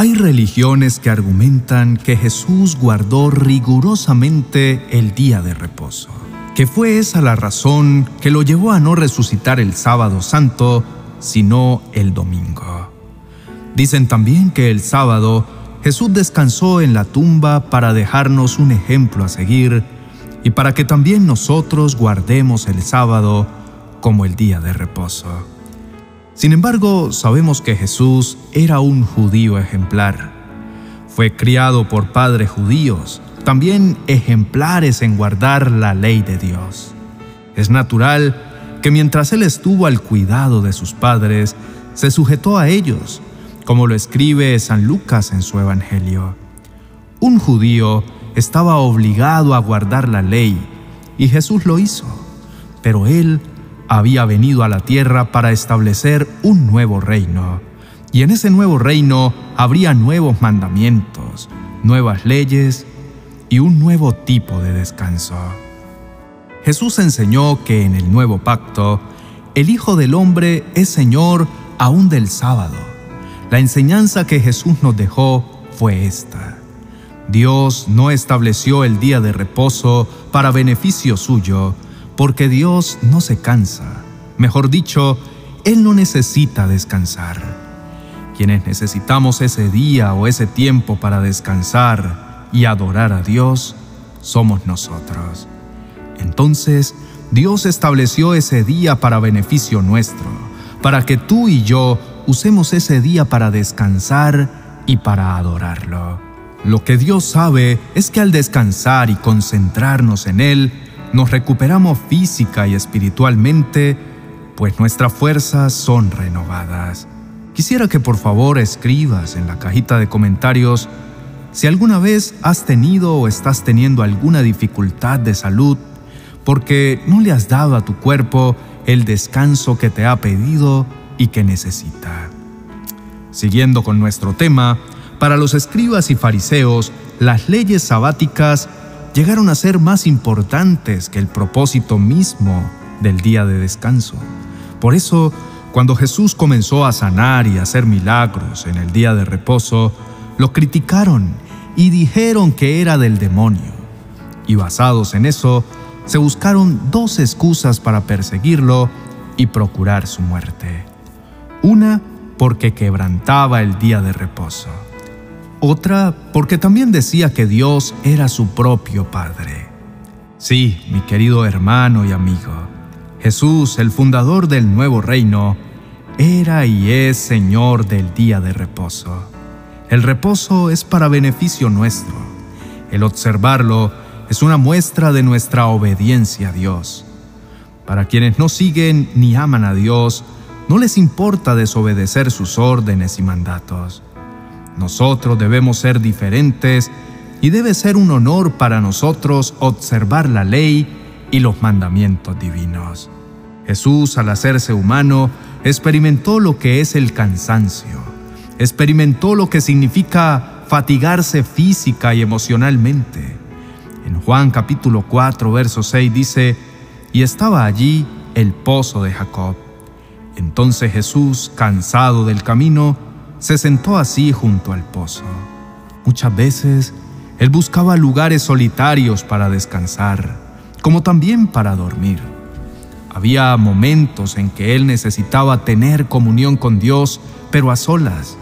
Hay religiones que argumentan que Jesús guardó rigurosamente el día de reposo, que fue esa la razón que lo llevó a no resucitar el sábado santo, sino el domingo. Dicen también que el sábado Jesús descansó en la tumba para dejarnos un ejemplo a seguir y para que también nosotros guardemos el sábado como el día de reposo. Sin embargo, sabemos que Jesús era un judío ejemplar. Fue criado por padres judíos, también ejemplares en guardar la ley de Dios. Es natural que mientras él estuvo al cuidado de sus padres, se sujetó a ellos, como lo escribe San Lucas en su Evangelio. Un judío estaba obligado a guardar la ley, y Jesús lo hizo, pero él había venido a la tierra para establecer un nuevo reino, y en ese nuevo reino habría nuevos mandamientos, nuevas leyes y un nuevo tipo de descanso. Jesús enseñó que en el nuevo pacto, el Hijo del Hombre es Señor aún del sábado. La enseñanza que Jesús nos dejó fue esta. Dios no estableció el día de reposo para beneficio suyo, porque Dios no se cansa. Mejor dicho, Él no necesita descansar. Quienes necesitamos ese día o ese tiempo para descansar y adorar a Dios, somos nosotros. Entonces, Dios estableció ese día para beneficio nuestro, para que tú y yo usemos ese día para descansar y para adorarlo. Lo que Dios sabe es que al descansar y concentrarnos en Él, nos recuperamos física y espiritualmente, pues nuestras fuerzas son renovadas. Quisiera que por favor escribas en la cajita de comentarios si alguna vez has tenido o estás teniendo alguna dificultad de salud porque no le has dado a tu cuerpo el descanso que te ha pedido y que necesita. Siguiendo con nuestro tema, para los escribas y fariseos, las leyes sabáticas llegaron a ser más importantes que el propósito mismo del día de descanso. Por eso, cuando Jesús comenzó a sanar y hacer milagros en el día de reposo, lo criticaron y dijeron que era del demonio. Y basados en eso, se buscaron dos excusas para perseguirlo y procurar su muerte. Una porque quebrantaba el día de reposo otra porque también decía que Dios era su propio Padre. Sí, mi querido hermano y amigo, Jesús, el fundador del nuevo reino, era y es Señor del día de reposo. El reposo es para beneficio nuestro. El observarlo es una muestra de nuestra obediencia a Dios. Para quienes no siguen ni aman a Dios, no les importa desobedecer sus órdenes y mandatos. Nosotros debemos ser diferentes y debe ser un honor para nosotros observar la ley y los mandamientos divinos. Jesús, al hacerse humano, experimentó lo que es el cansancio, experimentó lo que significa fatigarse física y emocionalmente. En Juan capítulo 4, verso 6 dice, y estaba allí el pozo de Jacob. Entonces Jesús, cansado del camino, se sentó así junto al pozo. Muchas veces él buscaba lugares solitarios para descansar, como también para dormir. Había momentos en que él necesitaba tener comunión con Dios, pero a solas.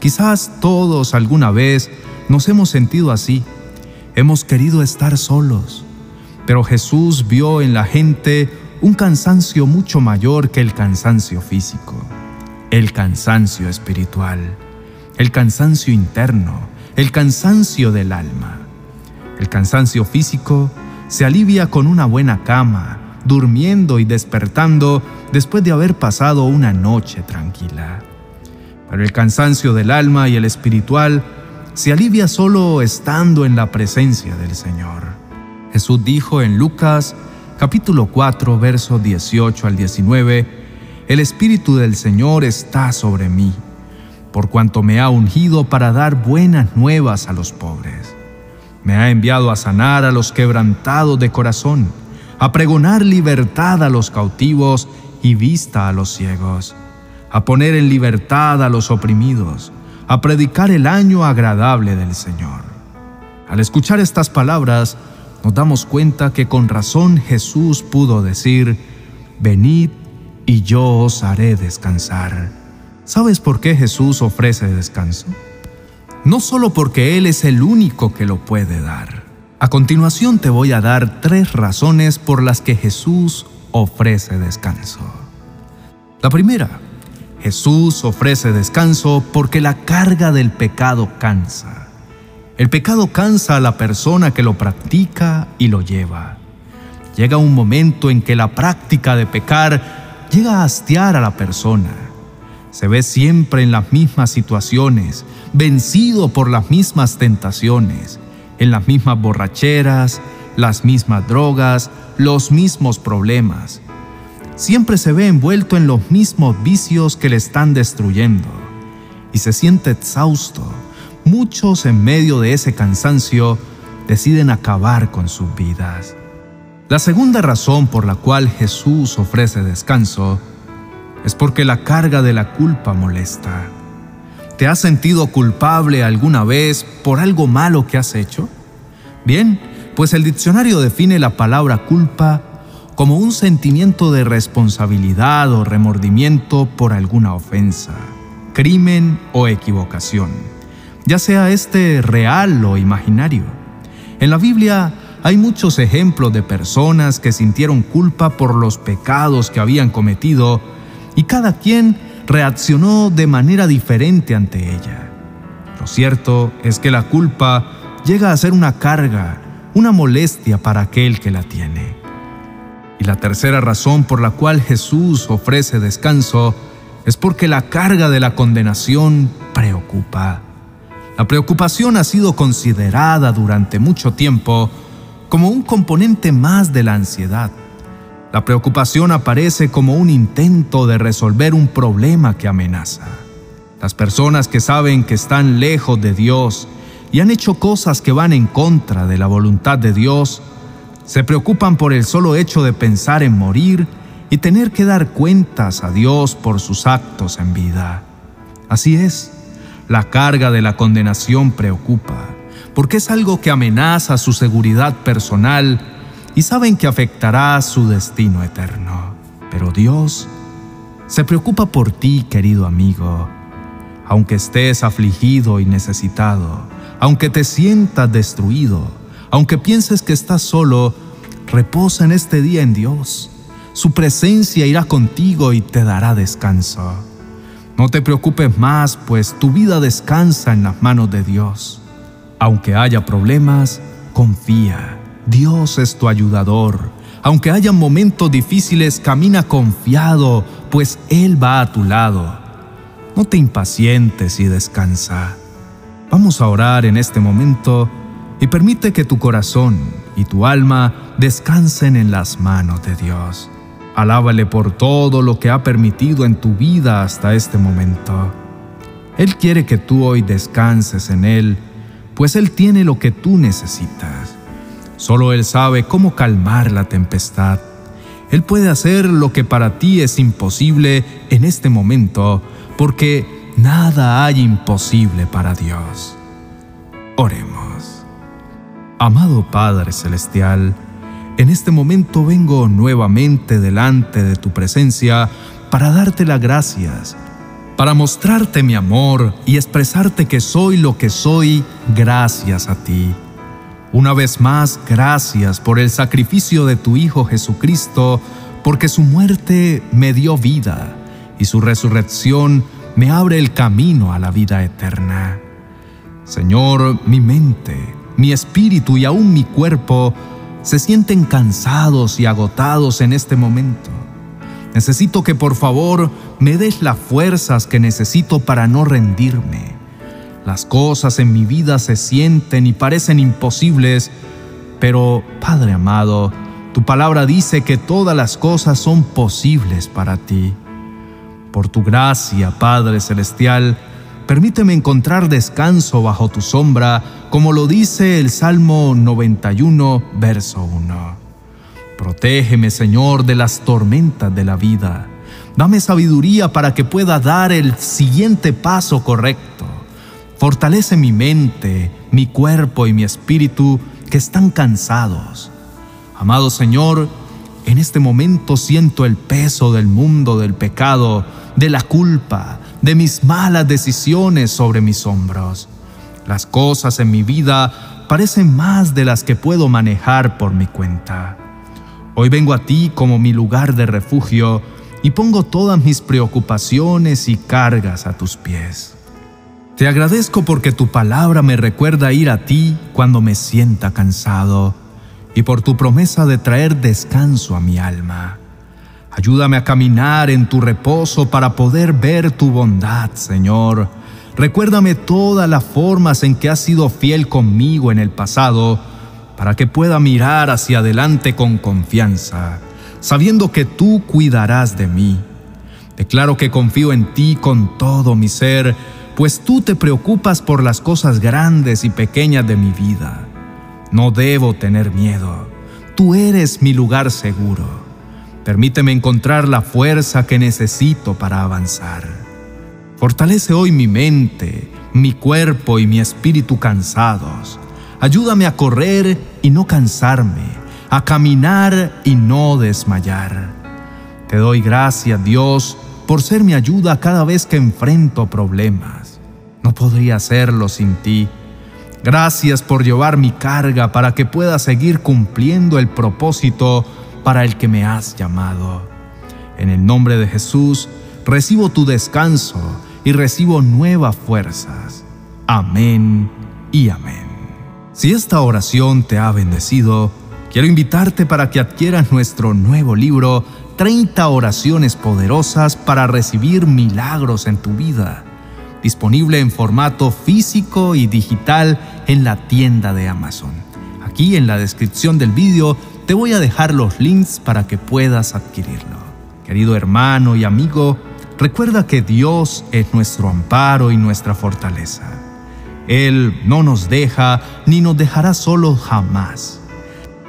Quizás todos alguna vez nos hemos sentido así. Hemos querido estar solos. Pero Jesús vio en la gente un cansancio mucho mayor que el cansancio físico el cansancio espiritual, el cansancio interno, el cansancio del alma. El cansancio físico se alivia con una buena cama, durmiendo y despertando después de haber pasado una noche tranquila. Pero el cansancio del alma y el espiritual se alivia solo estando en la presencia del Señor. Jesús dijo en Lucas capítulo 4, versos 18 al 19, el Espíritu del Señor está sobre mí, por cuanto me ha ungido para dar buenas nuevas a los pobres. Me ha enviado a sanar a los quebrantados de corazón, a pregonar libertad a los cautivos y vista a los ciegos, a poner en libertad a los oprimidos, a predicar el año agradable del Señor. Al escuchar estas palabras, nos damos cuenta que con razón Jesús pudo decir, Venid y yo os haré descansar. ¿Sabes por qué Jesús ofrece descanso? No solo porque Él es el único que lo puede dar. A continuación te voy a dar tres razones por las que Jesús ofrece descanso. La primera, Jesús ofrece descanso porque la carga del pecado cansa. El pecado cansa a la persona que lo practica y lo lleva. Llega un momento en que la práctica de pecar llega a hastiar a la persona. Se ve siempre en las mismas situaciones, vencido por las mismas tentaciones, en las mismas borracheras, las mismas drogas, los mismos problemas. Siempre se ve envuelto en los mismos vicios que le están destruyendo y se siente exhausto. Muchos en medio de ese cansancio deciden acabar con sus vidas. La segunda razón por la cual Jesús ofrece descanso es porque la carga de la culpa molesta. ¿Te has sentido culpable alguna vez por algo malo que has hecho? Bien, pues el diccionario define la palabra culpa como un sentimiento de responsabilidad o remordimiento por alguna ofensa, crimen o equivocación, ya sea este real o imaginario. En la Biblia hay muchos ejemplos de personas que sintieron culpa por los pecados que habían cometido y cada quien reaccionó de manera diferente ante ella. Lo cierto es que la culpa llega a ser una carga, una molestia para aquel que la tiene. Y la tercera razón por la cual Jesús ofrece descanso es porque la carga de la condenación preocupa. La preocupación ha sido considerada durante mucho tiempo como un componente más de la ansiedad. La preocupación aparece como un intento de resolver un problema que amenaza. Las personas que saben que están lejos de Dios y han hecho cosas que van en contra de la voluntad de Dios, se preocupan por el solo hecho de pensar en morir y tener que dar cuentas a Dios por sus actos en vida. Así es, la carga de la condenación preocupa, porque es algo que amenaza su seguridad personal y saben que afectará su destino eterno. Pero Dios se preocupa por ti, querido amigo, aunque estés afligido y necesitado aunque te sientas destruido, aunque pienses que estás solo, reposa en este día en Dios. Su presencia irá contigo y te dará descanso. No te preocupes más, pues tu vida descansa en las manos de Dios. Aunque haya problemas, confía. Dios es tu ayudador. Aunque haya momentos difíciles, camina confiado, pues Él va a tu lado. No te impacientes y descansa. Vamos a orar en este momento y permite que tu corazón y tu alma descansen en las manos de Dios. Alábale por todo lo que ha permitido en tu vida hasta este momento. Él quiere que tú hoy descanses en Él, pues Él tiene lo que tú necesitas. Solo Él sabe cómo calmar la tempestad. Él puede hacer lo que para ti es imposible en este momento, porque Nada hay imposible para Dios. Oremos. Amado Padre Celestial, en este momento vengo nuevamente delante de tu presencia para darte las gracias, para mostrarte mi amor y expresarte que soy lo que soy gracias a ti. Una vez más, gracias por el sacrificio de tu Hijo Jesucristo, porque su muerte me dio vida y su resurrección me abre el camino a la vida eterna. Señor, mi mente, mi espíritu y aún mi cuerpo se sienten cansados y agotados en este momento. Necesito que por favor me des las fuerzas que necesito para no rendirme. Las cosas en mi vida se sienten y parecen imposibles, pero Padre amado, tu palabra dice que todas las cosas son posibles para ti. Por tu gracia, Padre Celestial, permíteme encontrar descanso bajo tu sombra, como lo dice el Salmo 91, verso 1. Protégeme, Señor, de las tormentas de la vida. Dame sabiduría para que pueda dar el siguiente paso correcto, Fortalece mi mente, mi cuerpo y mi espíritu que están cansados. Amado Señor, en este momento siento el peso del mundo del pecado, de la culpa, de mis malas decisiones sobre mis hombros. Las cosas en mi vida parecen más de las que puedo manejar por mi cuenta. Hoy vengo a ti como mi lugar de refugio y pongo todas mis preocupaciones y cargas a tus pies. Te agradezco porque tu palabra me recuerda ir a ti cuando me sienta cansado y por tu promesa de traer descanso a mi alma. Ayúdame a caminar en tu reposo para poder ver tu bondad, Señor. Recuérdame todas las formas en que has sido fiel conmigo en el pasado, para que pueda mirar hacia adelante con confianza, sabiendo que tú cuidarás de mí. Declaro que confío en ti con todo mi ser, pues tú te preocupas por las cosas grandes y pequeñas de mi vida. No debo tener miedo. Tú eres mi lugar seguro. Permíteme encontrar la fuerza que necesito para avanzar. Fortalece hoy mi mente, mi cuerpo y mi espíritu cansados. Ayúdame a correr y no cansarme, a caminar y no desmayar. Te doy gracias, Dios, por ser mi ayuda cada vez que enfrento problemas. No podría hacerlo sin ti. Gracias por llevar mi carga para que pueda seguir cumpliendo el propósito para el que me has llamado. En el nombre de Jesús, recibo tu descanso y recibo nuevas fuerzas. Amén y amén. Si esta oración te ha bendecido, quiero invitarte para que adquieras nuestro nuevo libro, 30 oraciones poderosas para recibir milagros en tu vida disponible en formato físico y digital en la tienda de Amazon. Aquí en la descripción del vídeo te voy a dejar los links para que puedas adquirirlo. Querido hermano y amigo, recuerda que Dios es nuestro amparo y nuestra fortaleza. Él no nos deja ni nos dejará solos jamás.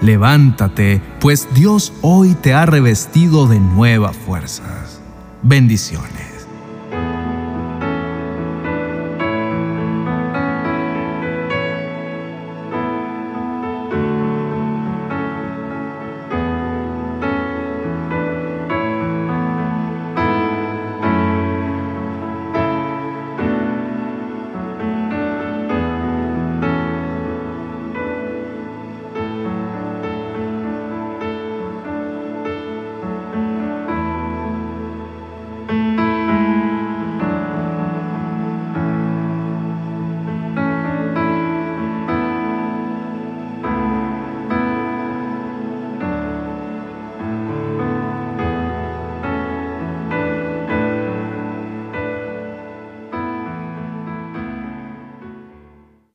Levántate, pues Dios hoy te ha revestido de nuevas fuerzas. Bendiciones.